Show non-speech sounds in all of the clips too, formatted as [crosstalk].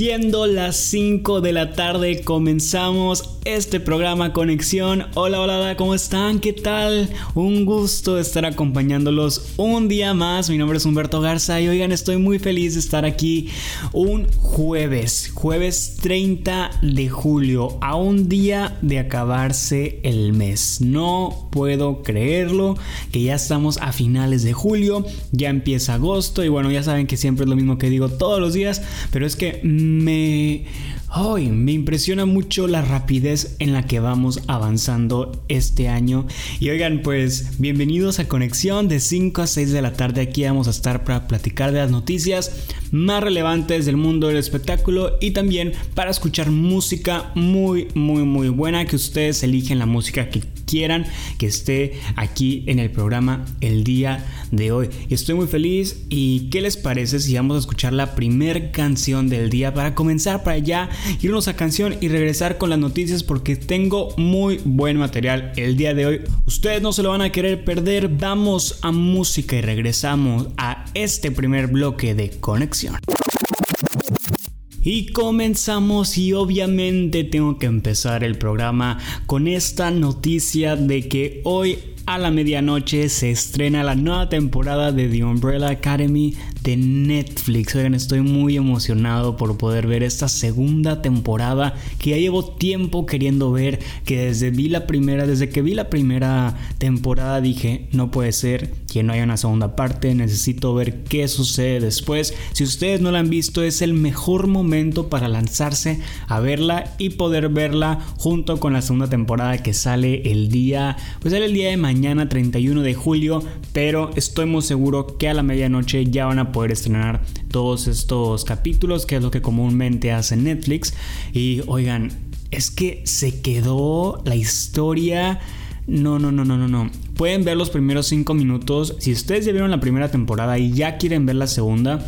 Siendo las 5 de la tarde comenzamos este programa Conexión. Hola, hola, ¿cómo están? ¿Qué tal? Un gusto estar acompañándolos un día más. Mi nombre es Humberto Garza y oigan, estoy muy feliz de estar aquí un jueves, jueves 30 de julio, a un día de acabarse el mes. No puedo creerlo, que ya estamos a finales de julio, ya empieza agosto y bueno, ya saben que siempre es lo mismo que digo todos los días, pero es que me Hoy me impresiona mucho la rapidez en la que vamos avanzando este año. Y oigan, pues bienvenidos a Conexión de 5 a 6 de la tarde. Aquí vamos a estar para platicar de las noticias más relevantes del mundo del espectáculo y también para escuchar música muy, muy, muy buena. Que ustedes eligen la música que quieran que esté aquí en el programa el día de hoy. Estoy muy feliz y ¿qué les parece si vamos a escuchar la primer canción del día para comenzar para allá, irnos a canción y regresar con las noticias porque tengo muy buen material el día de hoy. Ustedes no se lo van a querer perder. Vamos a música y regresamos a este primer bloque de conexión. Y comenzamos y obviamente tengo que empezar el programa con esta noticia de que hoy a la medianoche se estrena la nueva temporada de The Umbrella Academy de Netflix. Oigan, estoy muy emocionado por poder ver esta segunda temporada que ya llevo tiempo queriendo ver, que desde vi la primera, desde que vi la primera temporada dije, no puede ser que no haya una segunda parte, necesito ver qué sucede después. Si ustedes no la han visto, es el mejor momento para lanzarse a verla y poder verla junto con la segunda temporada que sale el día, pues sale el día de mañana mañana 31 de julio, pero estoy muy seguro que a la medianoche ya van a poder estrenar todos estos capítulos, que es lo que comúnmente hace Netflix. Y oigan, es que se quedó la historia... No, no, no, no, no, no. Pueden ver los primeros 5 minutos. Si ustedes ya vieron la primera temporada y ya quieren ver la segunda,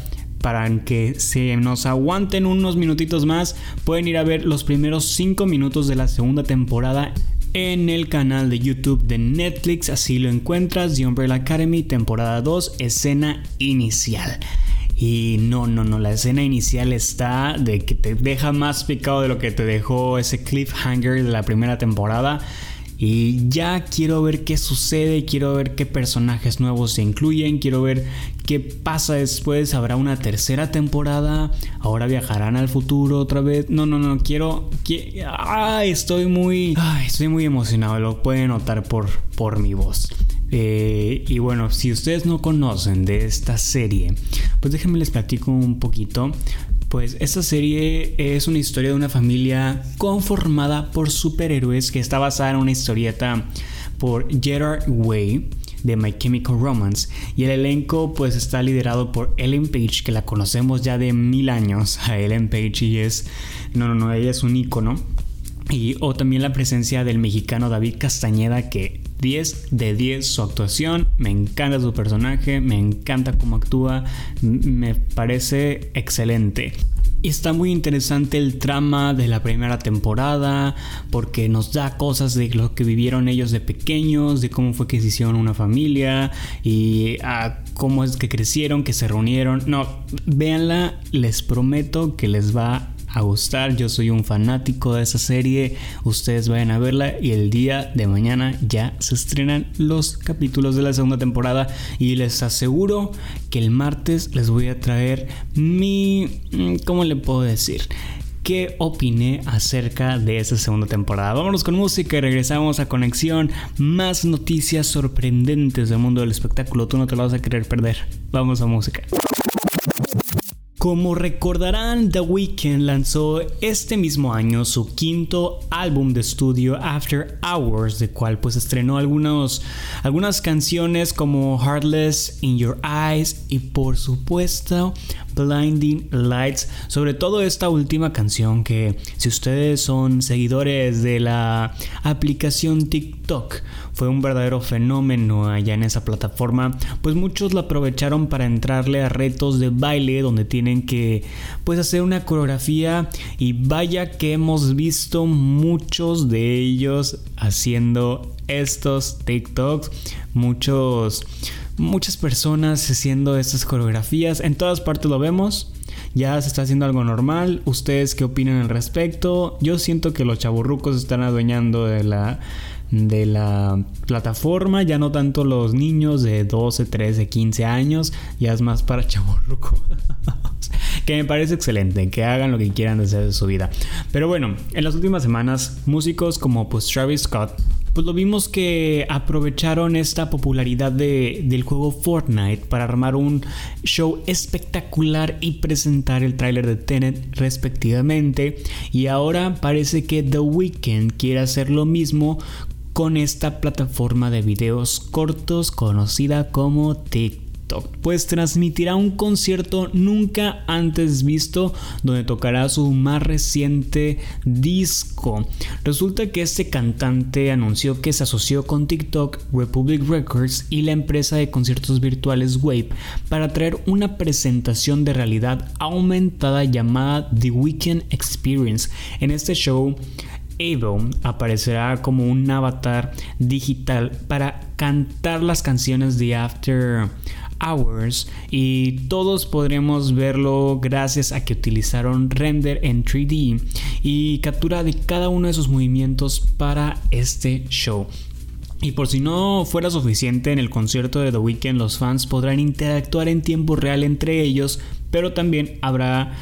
para que se nos aguanten unos minutitos más, pueden ir a ver los primeros 5 minutos de la segunda temporada en el canal de YouTube de Netflix. Así lo encuentras, The Umbrella Academy, temporada 2, escena inicial. Y no, no, no, la escena inicial está de que te deja más picado de lo que te dejó ese cliffhanger de la primera temporada. Y ya quiero ver qué sucede, quiero ver qué personajes nuevos se incluyen, quiero ver qué pasa después. ¿Habrá una tercera temporada? ¿Ahora viajarán al futuro otra vez? No, no, no, quiero... estoy muy... estoy muy emocionado, lo pueden notar por, por mi voz. Eh, y bueno, si ustedes no conocen de esta serie, pues déjenme les platico un poquito. Pues esta serie es una historia de una familia conformada por superhéroes que está basada en una historieta por Gerard Way de My Chemical Romance y el elenco pues está liderado por Ellen Page que la conocemos ya de mil años [laughs] a Ellen Page y es no no no ella es un icono y o también la presencia del mexicano David Castañeda que 10 de 10 su actuación, me encanta su personaje, me encanta cómo actúa, me parece excelente. Está muy interesante el trama de la primera temporada porque nos da cosas de lo que vivieron ellos de pequeños, de cómo fue que se hicieron una familia y a cómo es que crecieron, que se reunieron. No, véanla, les prometo que les va a gustar. Yo soy un fanático de esa serie. Ustedes vayan a verla y el día de mañana ya se estrenan los capítulos de la segunda temporada y les aseguro que el martes les voy a traer mi... Mm, ¿Cómo le puedo decir? qué opiné acerca de esa segunda temporada. Vámonos con música y regresamos a Conexión. Más noticias sorprendentes del mundo del espectáculo. Tú no te lo vas a querer perder. Vamos a música. Como recordarán, The Weeknd lanzó este mismo año su quinto álbum de estudio After Hours, de cual pues estrenó algunas canciones como Heartless, In Your Eyes y por supuesto Blinding Lights, sobre todo esta última canción que si ustedes son seguidores de la aplicación TikTok, fue un verdadero fenómeno allá en esa plataforma, pues muchos la aprovecharon para entrarle a retos de baile donde tienen que pues hacer una coreografía y vaya que hemos visto muchos de ellos haciendo estos TikToks, muchos muchas personas haciendo estas coreografías, en todas partes lo vemos. Ya se está haciendo algo normal. ¿Ustedes qué opinan al respecto? Yo siento que los chaburrucos están adueñando de la de la plataforma, ya no tanto los niños de 12, 13, 15 años, ya es más para chaburrucos. [laughs] que me parece excelente, que hagan lo que quieran hacer de su vida. Pero bueno, en las últimas semanas, músicos como pues Travis Scott pues lo vimos que aprovecharon esta popularidad del juego Fortnite para armar un show espectacular y presentar el tráiler de Tenet respectivamente. Y ahora parece que The Weeknd quiere hacer lo mismo con esta plataforma de videos cortos conocida como TikTok pues transmitirá un concierto nunca antes visto donde tocará su más reciente disco. Resulta que este cantante anunció que se asoció con TikTok, Republic Records y la empresa de conciertos virtuales Wave para traer una presentación de realidad aumentada llamada The Weekend Experience. En este show Abel aparecerá como un avatar digital para cantar las canciones de After Hours y todos podremos verlo gracias a que utilizaron render en 3D y captura de cada uno de sus movimientos para este show. Y por si no fuera suficiente, en el concierto de The Weeknd los fans podrán interactuar en tiempo real entre ellos, pero también habrá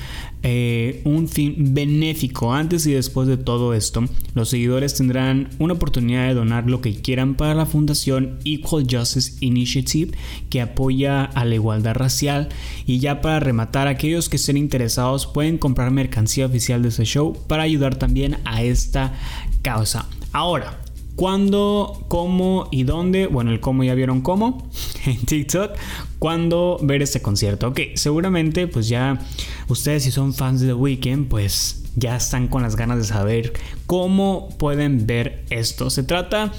eh, un fin benéfico. Antes y después de todo esto, los seguidores tendrán una oportunidad de donar lo que quieran para la fundación Equal Justice Initiative que apoya a la igualdad racial. Y ya para rematar, aquellos que estén interesados pueden comprar mercancía oficial de ese show para ayudar también a esta causa. Ahora, ¿Cuándo, cómo y dónde? Bueno, el cómo ya vieron cómo [laughs] en TikTok. ¿Cuándo ver este concierto? Ok, seguramente pues ya ustedes si son fans de The Weeknd pues ya están con las ganas de saber cómo pueden ver esto. Se trata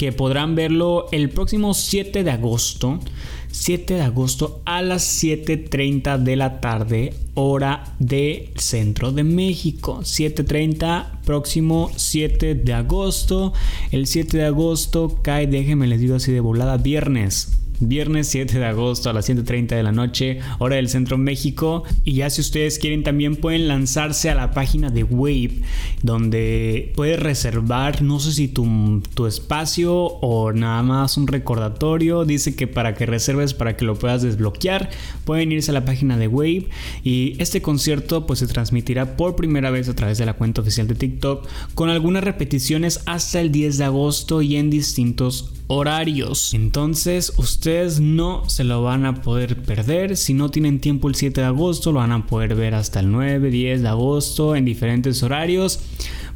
que podrán verlo el próximo 7 de agosto 7 de agosto a las 7.30 de la tarde, hora del centro de México. 7.30, próximo 7 de agosto. El 7 de agosto cae, déjenme les digo así de volada, viernes viernes 7 de agosto a las 7.30 de la noche, hora del centro México. Y ya si ustedes quieren también pueden lanzarse a la página de Wave, donde puedes reservar, no sé si tu, tu espacio o nada más un recordatorio. Dice que para que reserves, para que lo puedas desbloquear, pueden irse a la página de Wave. Y este concierto pues se transmitirá por primera vez a través de la cuenta oficial de TikTok, con algunas repeticiones hasta el 10 de agosto y en distintos horarios. Entonces ustedes no se lo van a poder perder. Si no tienen tiempo el 7 de agosto, lo van a poder ver hasta el 9, 10 de agosto en diferentes horarios.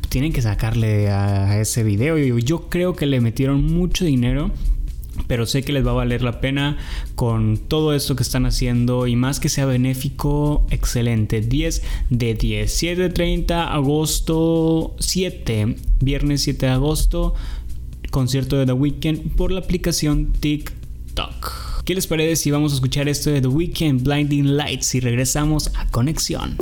Tienen que sacarle a ese video. Yo creo que le metieron mucho dinero pero sé que les va a valer la pena con todo esto que están haciendo y más que sea benéfico, excelente. 10 de 10. 7.30 agosto 7, viernes 7 de agosto concierto de The Weeknd por la aplicación TikTok. ¿Qué les parece si vamos a escuchar esto de The Weeknd Blinding Lights y regresamos a Conexión?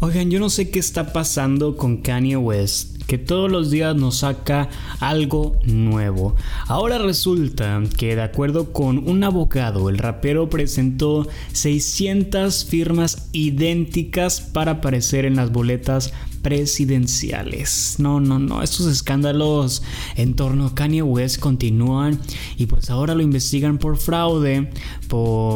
Oigan, yo no sé qué está pasando con Kanye West que todos los días nos saca algo nuevo. Ahora resulta que de acuerdo con un abogado, el rapero presentó 600 firmas idénticas para aparecer en las boletas presidenciales. No, no, no, estos escándalos en torno a Kanye West continúan y pues ahora lo investigan por fraude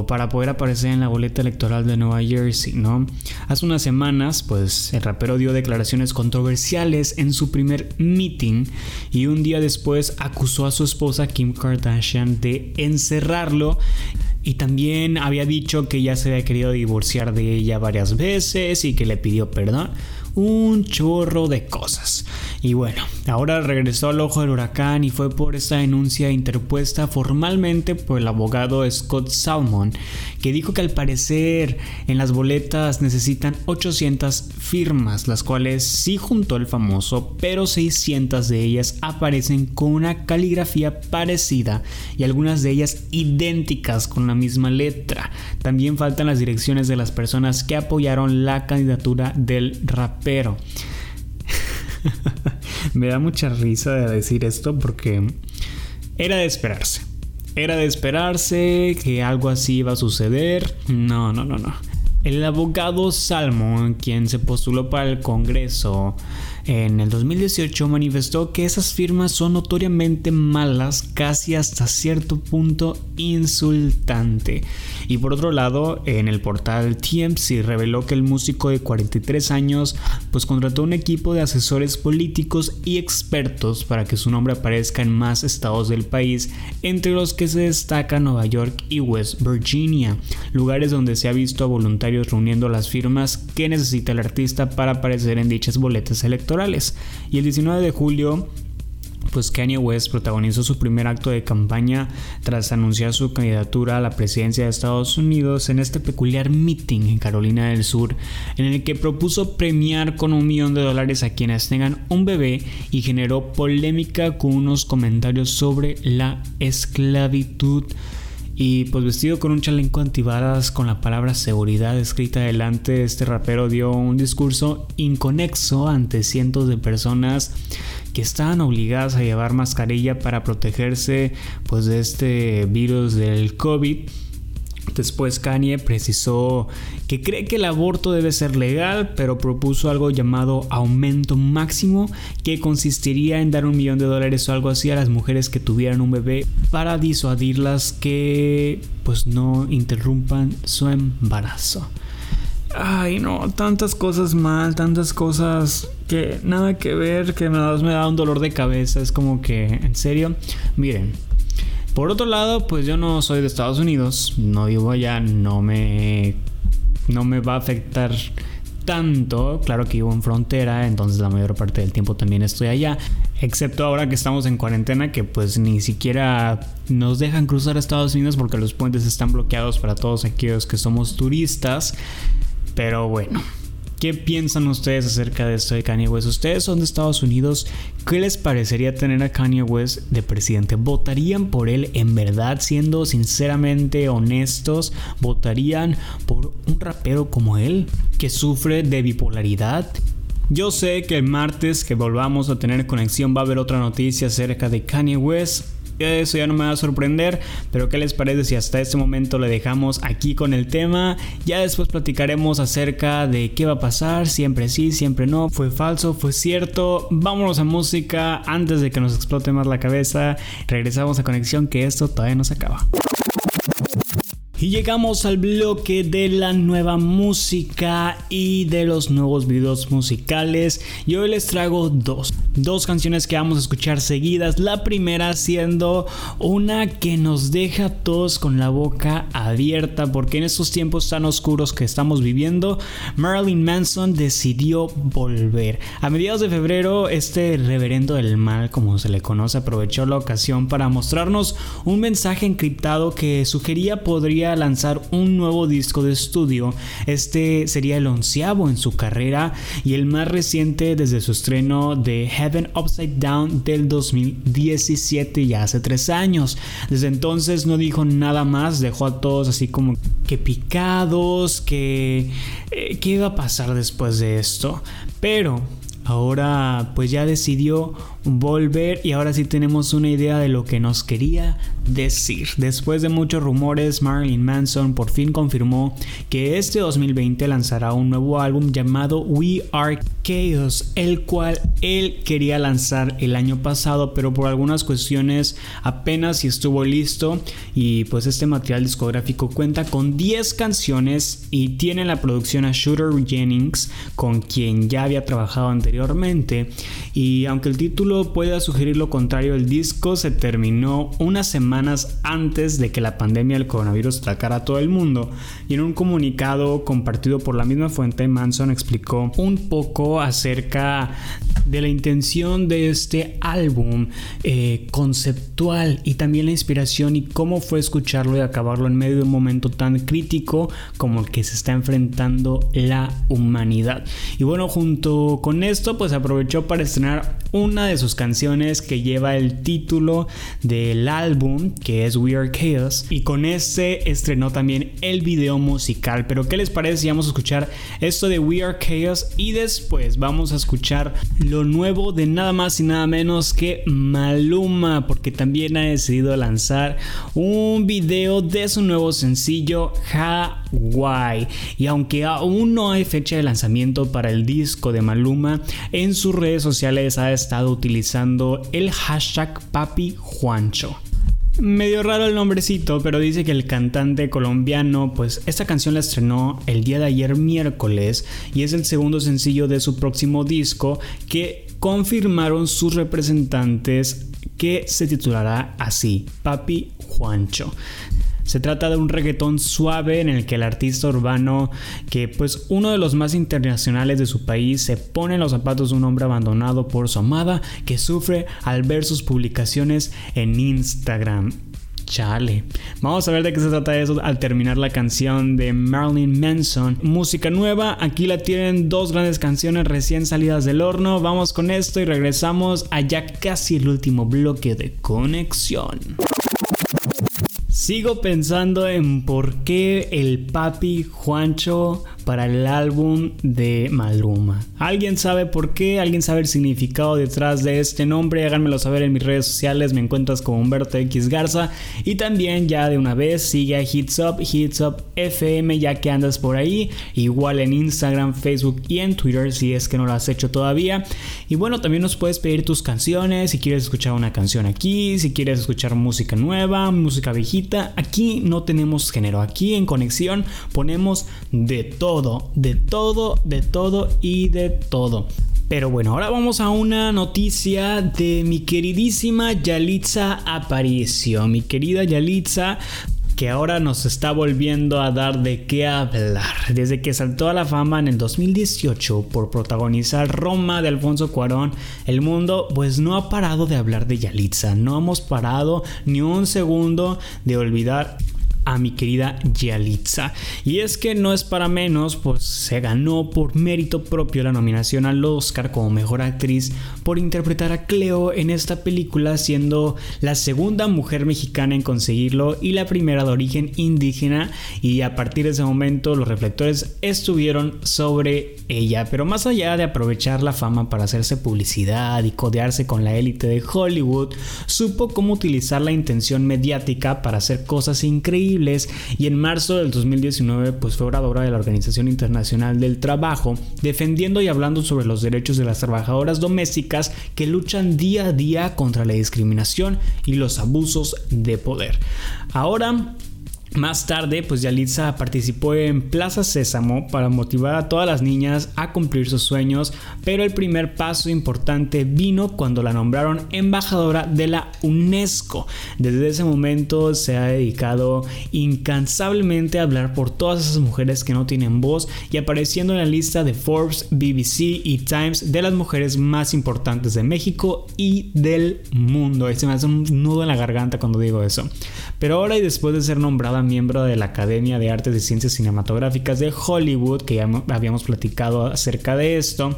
para poder aparecer en la boleta electoral de Nueva Jersey, ¿no? Hace unas semanas, pues el rapero dio declaraciones controversiales en su primer meeting y un día después acusó a su esposa Kim Kardashian de encerrarlo Y también había dicho que ya se había querido divorciar de ella varias veces y que le pidió perdón un chorro de cosas. Y bueno, ahora regresó al ojo del huracán y fue por esta denuncia interpuesta formalmente por el abogado Scott Salmon, que dijo que al parecer en las boletas necesitan 800 firmas, las cuales sí juntó el famoso, pero 600 de ellas aparecen con una caligrafía parecida y algunas de ellas idénticas con la misma letra. También faltan las direcciones de las personas que apoyaron la candidatura del rap pero [laughs] me da mucha risa de decir esto porque era de esperarse. Era de esperarse que algo así iba a suceder. No, no, no, no. El abogado Salmon, quien se postuló para el Congreso en el 2018, manifestó que esas firmas son notoriamente malas, casi hasta cierto punto insultante. Y por otro lado, en el portal TMC reveló que el músico de 43 años pues contrató un equipo de asesores políticos y expertos para que su nombre aparezca en más estados del país, entre los que se destacan Nueva York y West Virginia, lugares donde se ha visto a voluntarios reuniendo las firmas que necesita el artista para aparecer en dichas boletas electorales. Y el 19 de julio pues Kanye West protagonizó su primer acto de campaña tras anunciar su candidatura a la presidencia de Estados Unidos en este peculiar meeting en Carolina del Sur, en el que propuso premiar con un millón de dólares a quienes tengan un bebé y generó polémica con unos comentarios sobre la esclavitud. Y pues vestido con un chaleco antibalas con la palabra seguridad escrita delante, este rapero dio un discurso inconexo ante cientos de personas que estaban obligadas a llevar mascarilla para protegerse pues de este virus del COVID Después Kanye precisó que cree que el aborto debe ser legal, pero propuso algo llamado aumento máximo, que consistiría en dar un millón de dólares o algo así a las mujeres que tuvieran un bebé para disuadirlas que pues no interrumpan su embarazo. Ay, no, tantas cosas mal, tantas cosas que nada que ver, que me da un dolor de cabeza. Es como que, en serio, miren, por otro lado, pues yo no soy de Estados Unidos, no vivo allá, no me, no me va a afectar tanto. Claro que vivo en frontera, entonces la mayor parte del tiempo también estoy allá. Excepto ahora que estamos en cuarentena, que pues ni siquiera nos dejan cruzar a Estados Unidos porque los puentes están bloqueados para todos aquellos que somos turistas. Pero bueno, ¿Qué piensan ustedes acerca de esto de Kanye West? Ustedes son de Estados Unidos. ¿Qué les parecería tener a Kanye West de presidente? ¿Votarían por él en verdad? Siendo sinceramente honestos, ¿votarían por un rapero como él que sufre de bipolaridad? Yo sé que el martes que volvamos a tener conexión va a haber otra noticia acerca de Kanye West eso ya no me va a sorprender, pero ¿qué les parece si hasta este momento le dejamos aquí con el tema? Ya después platicaremos acerca de qué va a pasar, siempre sí, siempre no, fue falso, fue cierto. Vámonos a música antes de que nos explote más la cabeza. Regresamos a conexión que esto todavía no se acaba. Y llegamos al bloque de la nueva música y de los nuevos videos musicales. Y hoy les traigo dos. Dos canciones que vamos a escuchar seguidas. La primera siendo una que nos deja a todos con la boca abierta. Porque en estos tiempos tan oscuros que estamos viviendo, Marilyn Manson decidió volver. A mediados de febrero, este reverendo del mal, como se le conoce, aprovechó la ocasión para mostrarnos un mensaje encriptado que sugería podría lanzar un nuevo disco de estudio. Este sería el onceavo en su carrera y el más reciente desde su estreno de Heaven Upside Down del 2017, ya hace tres años. Desde entonces no dijo nada más, dejó a todos así como que picados, que... Eh, ¿Qué iba a pasar después de esto? Pero ahora pues ya decidió volver y ahora sí tenemos una idea de lo que nos quería decir. Después de muchos rumores, Marilyn Manson por fin confirmó que este 2020 lanzará un nuevo álbum llamado We Are Chaos, el cual él quería lanzar el año pasado, pero por algunas cuestiones apenas si estuvo listo y pues este material discográfico cuenta con 10 canciones y tiene la producción a Shooter Jennings, con quien ya había trabajado anteriormente. Y aunque el título pueda sugerir lo contrario, el disco se terminó unas antes de que la pandemia del coronavirus atacara a todo el mundo. Y en un comunicado compartido por la misma fuente, Manson explicó un poco acerca de la intención de este álbum eh, conceptual y también la inspiración y cómo fue escucharlo y acabarlo en medio de un momento tan crítico como el que se está enfrentando la humanidad. Y bueno, junto con esto, pues aprovechó para estrenar una de sus canciones que lleva el título del álbum, que es We Are Chaos, y con este estrenó también el video musical. Pero ¿qué les parece si vamos a escuchar esto de We Are Chaos y después vamos a escuchar lo nuevo de nada más y nada menos que Maluma, porque también ha decidido lanzar un video de su nuevo sencillo Y aunque aún no hay fecha de lanzamiento para el disco de Maluma, en sus redes sociales ha estado utilizando el hashtag Papi Juancho. Medio raro el nombrecito, pero dice que el cantante colombiano, pues esta canción la estrenó el día de ayer miércoles y es el segundo sencillo de su próximo disco que confirmaron sus representantes que se titulará así, Papi Juancho. Se trata de un reggaetón suave en el que el artista urbano, que pues uno de los más internacionales de su país, se pone en los zapatos de un hombre abandonado por su amada que sufre al ver sus publicaciones en Instagram. Chale. Vamos a ver de qué se trata eso al terminar la canción de Marilyn Manson. Música nueva, aquí la tienen dos grandes canciones recién salidas del horno. Vamos con esto y regresamos a ya casi el último bloque de conexión. Sigo pensando en por qué el papi Juancho para el álbum de Maluma. ¿Alguien sabe por qué? ¿Alguien sabe el significado detrás de este nombre? Háganmelo saber en mis redes sociales. Me encuentras como Humberto X Garza. Y también ya de una vez sigue a Hits Up, Hits Up FM ya que andas por ahí. Igual en Instagram, Facebook y en Twitter si es que no lo has hecho todavía. Y bueno, también nos puedes pedir tus canciones. Si quieres escuchar una canción aquí, si quieres escuchar música nueva, música viejita. Aquí no tenemos género. Aquí en Conexión ponemos de todo de todo, de todo y de todo. Pero bueno, ahora vamos a una noticia de mi queridísima Yalitza Aparicio. Mi querida Yalitza que ahora nos está volviendo a dar de qué hablar. Desde que saltó a la fama en el 2018 por protagonizar Roma de Alfonso Cuarón, el mundo pues no ha parado de hablar de Yalitza. No hemos parado ni un segundo de olvidar a mi querida Yalitza. Y es que no es para menos, pues se ganó por mérito propio la nominación al Oscar como mejor actriz por interpretar a Cleo en esta película, siendo la segunda mujer mexicana en conseguirlo y la primera de origen indígena. Y a partir de ese momento los reflectores estuvieron sobre ella. Pero más allá de aprovechar la fama para hacerse publicidad y codearse con la élite de Hollywood, supo cómo utilizar la intención mediática para hacer cosas increíbles y en marzo del 2019 pues fue oradora de la Organización Internacional del Trabajo defendiendo y hablando sobre los derechos de las trabajadoras domésticas que luchan día a día contra la discriminación y los abusos de poder. Ahora más tarde, pues Yalitza participó en Plaza Sésamo para motivar a todas las niñas a cumplir sus sueños, pero el primer paso importante vino cuando la nombraron embajadora de la UNESCO. Desde ese momento se ha dedicado incansablemente a hablar por todas esas mujeres que no tienen voz y apareciendo en la lista de Forbes, BBC y Times de las mujeres más importantes de México y del mundo. se me hace un nudo en la garganta cuando digo eso. Pero ahora y después de ser nombrada miembro de la Academia de Artes y Ciencias Cinematográficas de Hollywood, que ya habíamos platicado acerca de esto,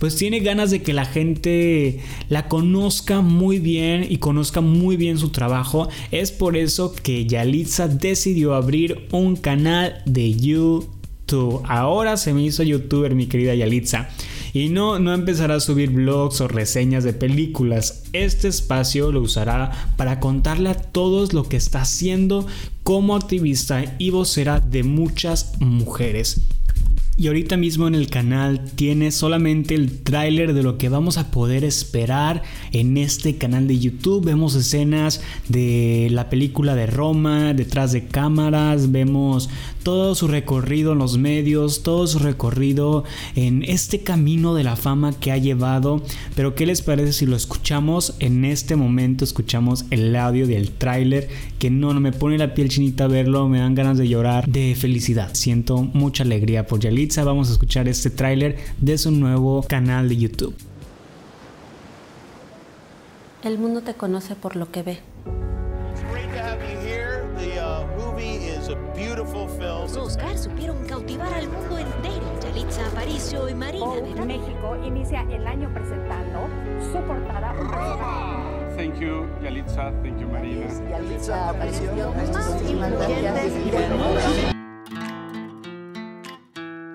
pues tiene ganas de que la gente la conozca muy bien y conozca muy bien su trabajo. Es por eso que Yalitza decidió abrir un canal de YouTube. Ahora se me hizo youtuber mi querida Yalitza. Y no, no empezará a subir blogs o reseñas de películas. Este espacio lo usará para contarle a todos lo que está haciendo como activista y vocera de muchas mujeres. Y ahorita mismo en el canal tiene solamente el tráiler de lo que vamos a poder esperar en este canal de YouTube. Vemos escenas de la película de Roma, detrás de cámaras, vemos todo su recorrido en los medios, todo su recorrido en este camino de la fama que ha llevado. Pero ¿qué les parece si lo escuchamos en este momento? Escuchamos el audio del tráiler que no, no me pone la piel chinita verlo, me dan ganas de llorar de felicidad. Siento mucha alegría por Yalitza. Vamos a escuchar este tráiler de su nuevo canal de YouTube. El mundo te conoce por lo que ve. Los Oscars supieron cautivar al mundo entero. Yalitza Aparicio y Marina Vogue México inicia el año presentando su portada. un Thank you, Yalitza. Thank you, Marina. Yalitza Aparicio.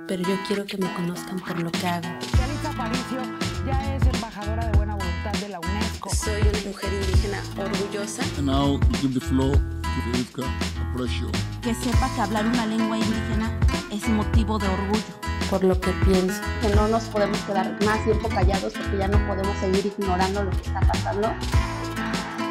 Pero yo quiero que me conozcan por lo que hago. Yalitza Aparicio ya es embajadora de buena voluntad de la UNESCO. Soy una mujer indígena orgullosa. And now we give the floor to Yalitza Aparicio. que sepa que hablar una lengua indígena es motivo de orgullo. Por lo que pienso. que no nos podemos quedar más tiempo callados porque ya no podemos seguir ignorando lo que está pasando.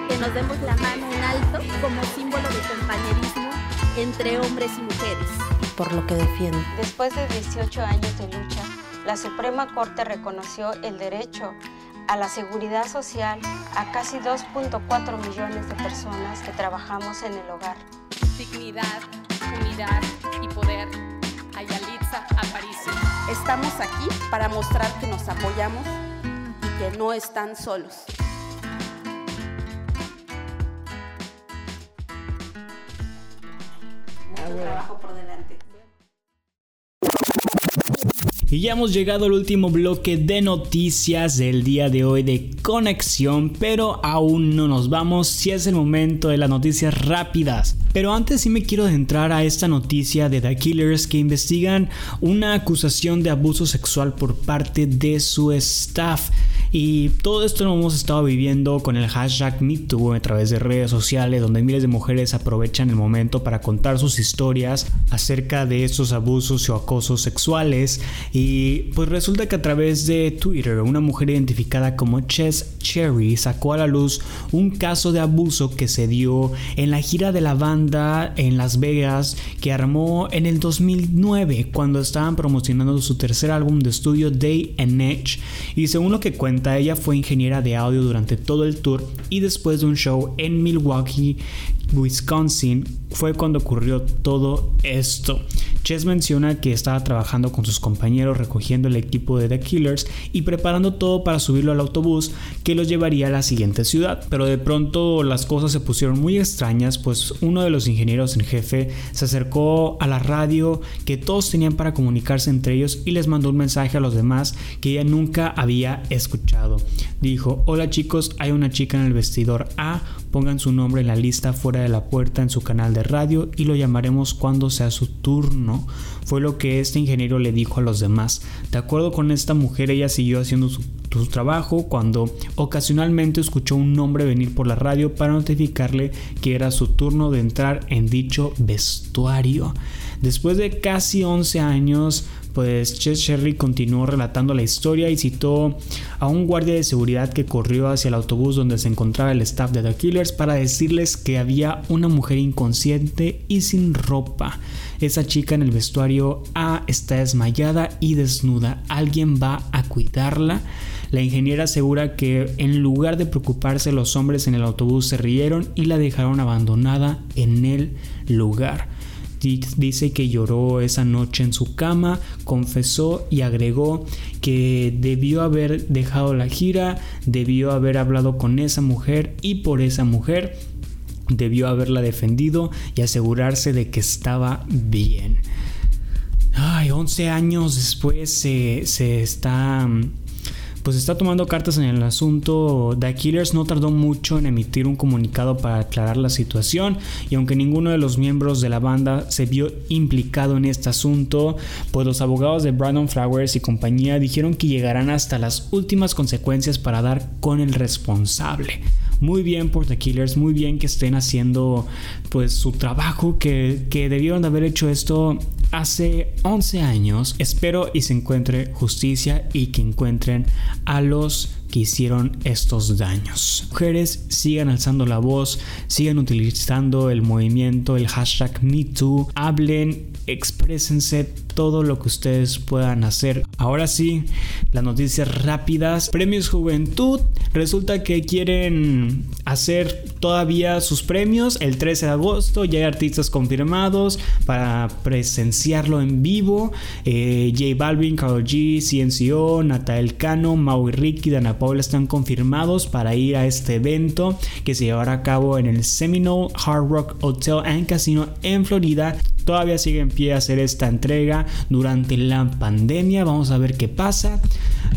Que nos demos la mano en alto como símbolo de compañerismo entre hombres y mujeres. Por lo que defiendo. Después de 18 años de lucha, la Suprema Corte reconoció el derecho a la seguridad social a casi 2.4 millones de personas que trabajamos en el hogar. Dignidad, unidad y poder a Yalitza Aparicio. Estamos aquí para mostrar que nos apoyamos y que no están solos. Mucho trabajo Y ya hemos llegado al último bloque de noticias del día de hoy de conexión, pero aún no nos vamos si es el momento de las noticias rápidas. Pero antes sí me quiero adentrar a esta noticia de The Killers que investigan una acusación de abuso sexual por parte de su staff. Y todo esto lo hemos estado viviendo con el hashtag MeToo a través de redes sociales, donde miles de mujeres aprovechan el momento para contar sus historias acerca de estos abusos o acosos sexuales. Y pues resulta que a través de Twitter, una mujer identificada como Chess Cherry sacó a la luz un caso de abuso que se dio en la gira de la banda en Las Vegas que armó en el 2009 cuando estaban promocionando su tercer álbum de estudio Day and Edge. Y según lo que cuenta, ella fue ingeniera de audio durante todo el tour y después de un show en Milwaukee, Wisconsin, fue cuando ocurrió todo esto. Chess menciona que estaba trabajando con sus compañeros recogiendo el equipo de The Killers y preparando todo para subirlo al autobús que los llevaría a la siguiente ciudad. Pero de pronto las cosas se pusieron muy extrañas, pues uno de los ingenieros en jefe se acercó a la radio que todos tenían para comunicarse entre ellos y les mandó un mensaje a los demás que ella nunca había escuchado. Dijo, hola chicos, hay una chica en el vestidor A, pongan su nombre en la lista fuera de la puerta en su canal de radio y lo llamaremos cuando sea su turno. Fue lo que este ingeniero le dijo a los demás. De acuerdo con esta mujer, ella siguió haciendo su, trabajo cuando ocasionalmente escuchó un nombre venir por la radio para notificarle que era su turno de entrar en dicho vestuario. Después de casi 11 años, pues Chess Sherry continuó relatando la historia y citó a un guardia de seguridad que corrió hacia el autobús donde se encontraba el staff de The Killers para decirles que había una mujer inconsciente y sin ropa. Esa chica en el vestuario A está desmayada y desnuda. ¿Alguien va a cuidarla? La ingeniera asegura que en lugar de preocuparse los hombres en el autobús se rieron y la dejaron abandonada en el lugar. Dice que lloró esa noche en su cama, confesó y agregó que debió haber dejado la gira, debió haber hablado con esa mujer y por esa mujer debió haberla defendido y asegurarse de que estaba bien. Ay, 11 años después se, se está pues está tomando cartas en el asunto. The Killers no tardó mucho en emitir un comunicado para aclarar la situación y aunque ninguno de los miembros de la banda se vio implicado en este asunto, pues los abogados de Brandon Flowers y compañía dijeron que llegarán hasta las últimas consecuencias para dar con el responsable. Muy bien por The Killers, muy bien que estén haciendo pues su trabajo, que, que debieron de haber hecho esto hace 11 años. Espero y se encuentre justicia y que encuentren a los que hicieron estos daños. Mujeres sigan alzando la voz, sigan utilizando el movimiento, el hashtag MeToo, hablen, exprésense todo lo que ustedes puedan hacer. Ahora sí, las noticias rápidas. Premios Juventud. Resulta que quieren hacer todavía sus premios el 13 de agosto. Ya hay artistas confirmados para presenciarlo en vivo. Eh, J Balvin, Karol G, CNCO, Natael Cano, Maui Ricky, Dana Paula están confirmados para ir a este evento que se llevará a cabo en el Seminole Hard Rock Hotel and Casino en Florida. Todavía sigue en pie hacer esta entrega durante la pandemia. Vamos a ver qué pasa.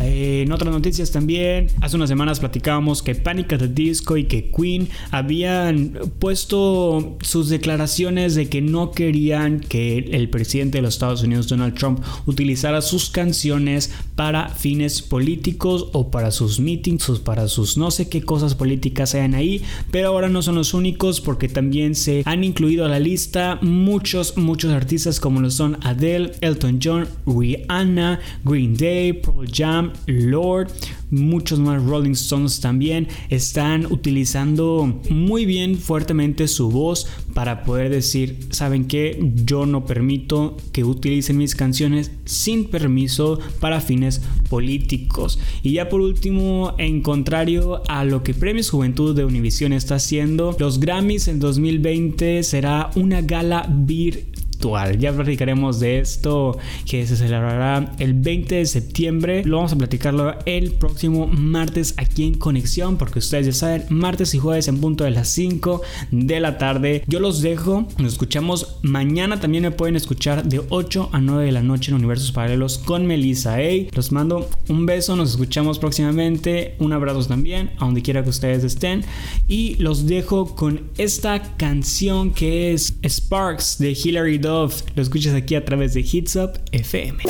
Eh, en otras noticias también, hace unas semanas platicábamos que Panic at the Disco y que Queen habían puesto sus declaraciones de que no querían que el presidente de los Estados Unidos, Donald Trump, utilizara sus canciones para fines políticos o para sus meetings o para sus no sé qué cosas políticas sean ahí. Pero ahora no son los únicos porque también se han incluido a la lista muchos, muchos artistas como lo son Adele, Elton John, Rihanna, Green Day, Pearl Jam, Lord, muchos más Rolling Stones también están utilizando muy bien fuertemente su voz para poder decir, ¿saben qué? Yo no permito que utilicen mis canciones sin permiso para fines políticos. Y ya por último, en contrario a lo que Premios Juventud de Univision está haciendo, los Grammys en 2020 será una gala ya platicaremos de esto que se celebrará el 20 de septiembre. Lo vamos a platicarlo el próximo martes aquí en Conexión, porque ustedes ya saben, martes y jueves en punto de las 5 de la tarde. Yo los dejo, nos escuchamos mañana. También me pueden escuchar de 8 a 9 de la noche en Universos Paralelos con Melissa A. Los mando un beso, nos escuchamos próximamente. Un abrazo también, a donde quiera que ustedes estén. Y los dejo con esta canción que es Sparks de Hillary Duff lo escuchas aquí a través de Hits Up FM.